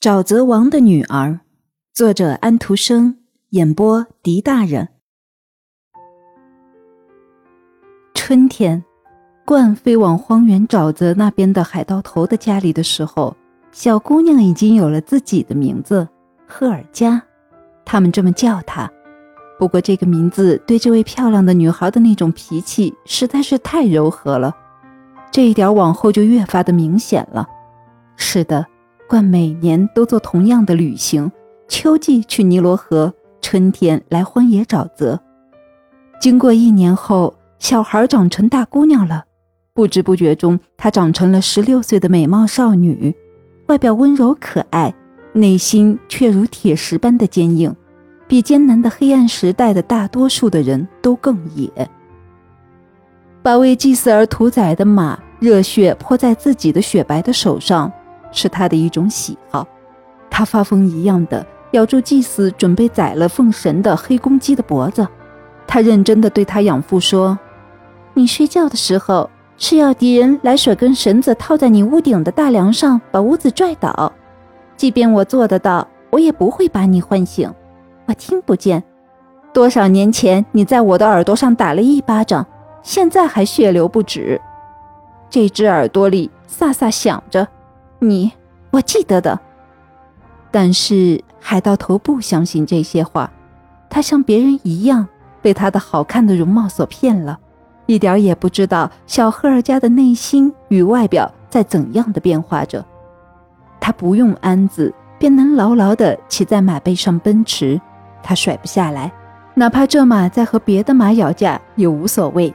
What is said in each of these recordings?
沼泽王的女儿，作者安徒生，演播狄大人。春天，鹳飞往荒原沼泽那边的海盗头的家里的时候，小姑娘已经有了自己的名字——赫尔加。他们这么叫她。不过，这个名字对这位漂亮的女孩的那种脾气实在是太柔和了，这一点往后就越发的明显了。是的。惯每年都做同样的旅行，秋季去尼罗河，春天来荒野沼泽。经过一年后，小孩长成大姑娘了，不知不觉中，她长成了十六岁的美貌少女，外表温柔可爱，内心却如铁石般的坚硬，比艰难的黑暗时代的大多数的人都更野。把为祭祀而屠宰的马，热血泼在自己的雪白的手上。是他的一种喜好，他发疯一样的咬住祭司准备宰了奉神的黑公鸡的脖子。他认真的对他养父说：“你睡觉的时候是要敌人来甩根绳子套在你屋顶的大梁上，把屋子拽倒。即便我做得到，我也不会把你唤醒。我听不见。多少年前你在我的耳朵上打了一巴掌，现在还血流不止。这只耳朵里飒飒响着。”你，我记得的。但是海盗头不相信这些话，他像别人一样被他的好看的容貌所骗了，一点也不知道小赫尔家的内心与外表在怎样的变化着。他不用鞍子便能牢牢地骑在马背上奔驰，他甩不下来，哪怕这马在和别的马咬架也无所谓。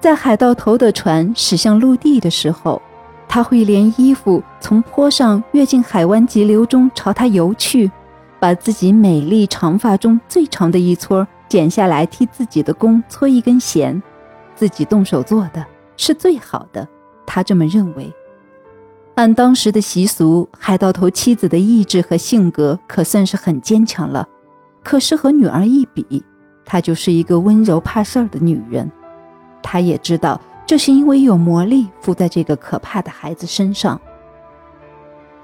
在海盗头的船驶向陆地的时候。他会连衣服从坡上跃进海湾急流中朝他游去，把自己美丽长发中最长的一撮剪下来替自己的弓搓一根弦，自己动手做的是最好的。他这么认为。按当时的习俗，海盗头妻子的意志和性格可算是很坚强了，可是和女儿一比，她就是一个温柔怕事儿的女人。他也知道。这是因为有魔力附在这个可怕的孩子身上。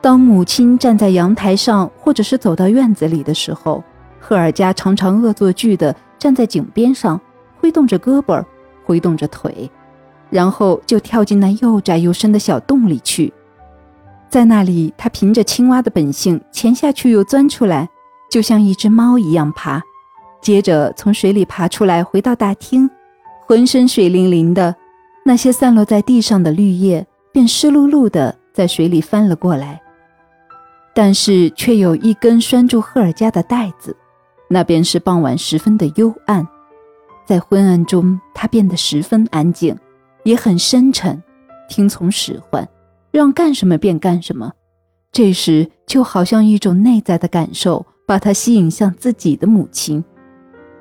当母亲站在阳台上，或者是走到院子里的时候，赫尔加常常恶作剧地站在井边上，挥动着胳膊，挥动着腿，然后就跳进那又窄又深的小洞里去。在那里，他凭着青蛙的本性潜下去又钻出来，就像一只猫一样爬，接着从水里爬出来，回到大厅，浑身水淋淋的。那些散落在地上的绿叶便湿漉漉的在水里翻了过来，但是却有一根拴住赫尔加的带子。那便是傍晚时分的幽暗，在昏暗中，他变得十分安静，也很深沉，听从使唤，让干什么便干什么。这时，就好像一种内在的感受把他吸引向自己的母亲。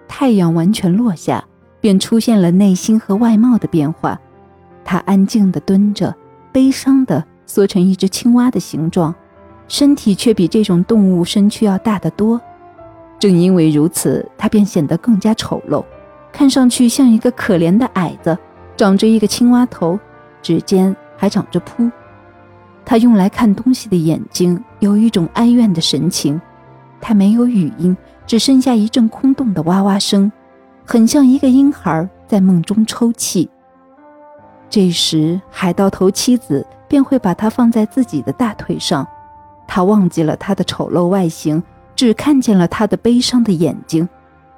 太阳完全落下，便出现了内心和外貌的变化。他安静地蹲着，悲伤地缩成一只青蛙的形状，身体却比这种动物身躯要大得多。正因为如此，他便显得更加丑陋，看上去像一个可怜的矮子，长着一个青蛙头，指尖还长着蹼。他用来看东西的眼睛有一种哀怨的神情。他没有语音，只剩下一阵空洞的哇哇声，很像一个婴孩在梦中抽泣。这时，海盗头妻子便会把他放在自己的大腿上，他忘记了他的丑陋外形，只看见了他的悲伤的眼睛。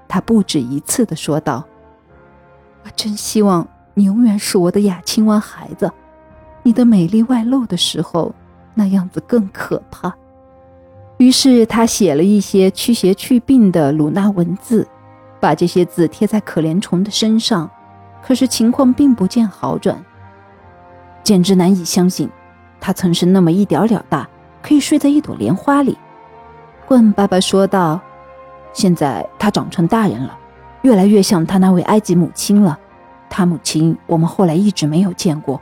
他不止一次地说道：“我真希望你永远是我的雅青蛙孩子。你的美丽外露的时候，那样子更可怕。”于是他写了一些驱邪祛病的鲁纳文字，把这些字贴在可怜虫的身上。可是情况并不见好转，简直难以相信，他曾是那么一点点大，可以睡在一朵莲花里。棍爸爸说道：“现在他长成大人了，越来越像他那位埃及母亲了。他母亲我们后来一直没有见过，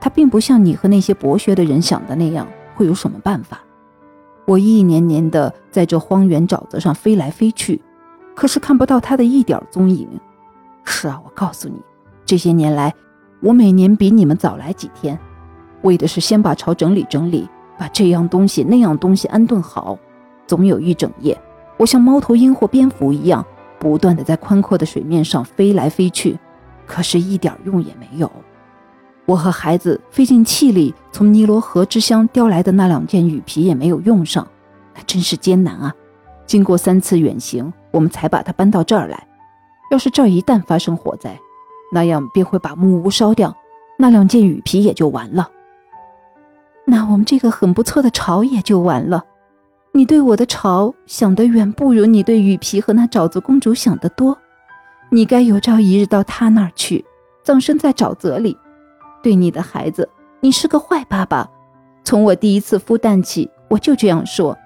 他并不像你和那些博学的人想的那样会有什么办法。我一年年的在这荒原沼泽上飞来飞去，可是看不到他的一点踪影。是啊，我告诉你。”这些年来，我每年比你们早来几天，为的是先把巢整理整理，把这样东西那样东西安顿好。总有一整夜，我像猫头鹰或蝙蝠一样，不断的在宽阔的水面上飞来飞去，可是一点用也没有。我和孩子费尽气力从尼罗河之乡叼来的那两件雨皮也没有用上，那真是艰难啊！经过三次远行，我们才把它搬到这儿来。要是这儿一旦发生火灾，那样便会把木屋烧掉，那两件雨皮也就完了。那我们这个很不错的巢也就完了。你对我的巢想得远不如你对雨皮和那沼泽公主想得多。你该有朝一日到她那儿去，葬身在沼泽里。对你的孩子，你是个坏爸爸。从我第一次孵蛋起，我就这样说。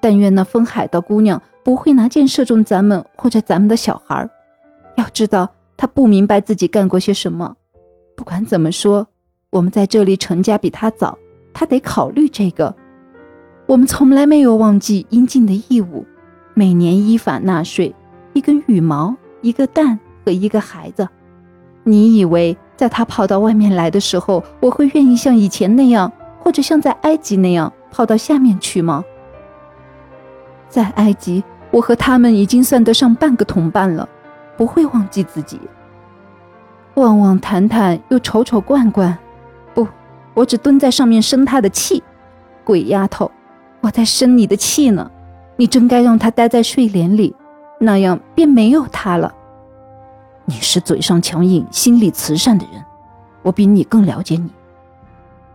但愿那疯海盗姑娘不会拿箭射中咱们或者咱们的小孩。要知道，他不明白自己干过些什么。不管怎么说，我们在这里成家比他早，他得考虑这个。我们从来没有忘记应尽的义务，每年依法纳税，一根羽毛，一个蛋和一个孩子。你以为？在他跑到外面来的时候，我会愿意像以前那样，或者像在埃及那样跑到下面去吗？在埃及，我和他们已经算得上半个同伴了，不会忘记自己。望望谈谈，又瞅瞅罐罐，不，我只蹲在上面生他的气。鬼丫头，我在生你的气呢。你真该让他待在睡莲里，那样便没有他了。你是嘴上强硬、心里慈善的人，我比你更了解你。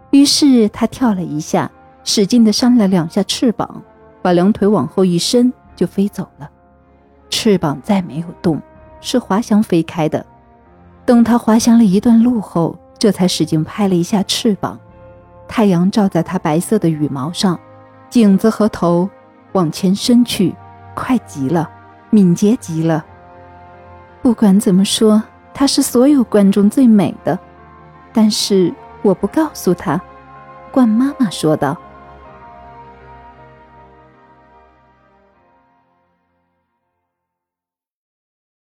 于是他跳了一下，使劲地扇了两下翅膀，把两腿往后一伸，就飞走了。翅膀再没有动，是滑翔飞开的。等它滑翔了一段路后，这才使劲拍了一下翅膀。太阳照在它白色的羽毛上，颈子和头往前伸去，快极了，敏捷极了。不管怎么说，它是所有观众最美的，但是我不告诉她。冠妈妈说道。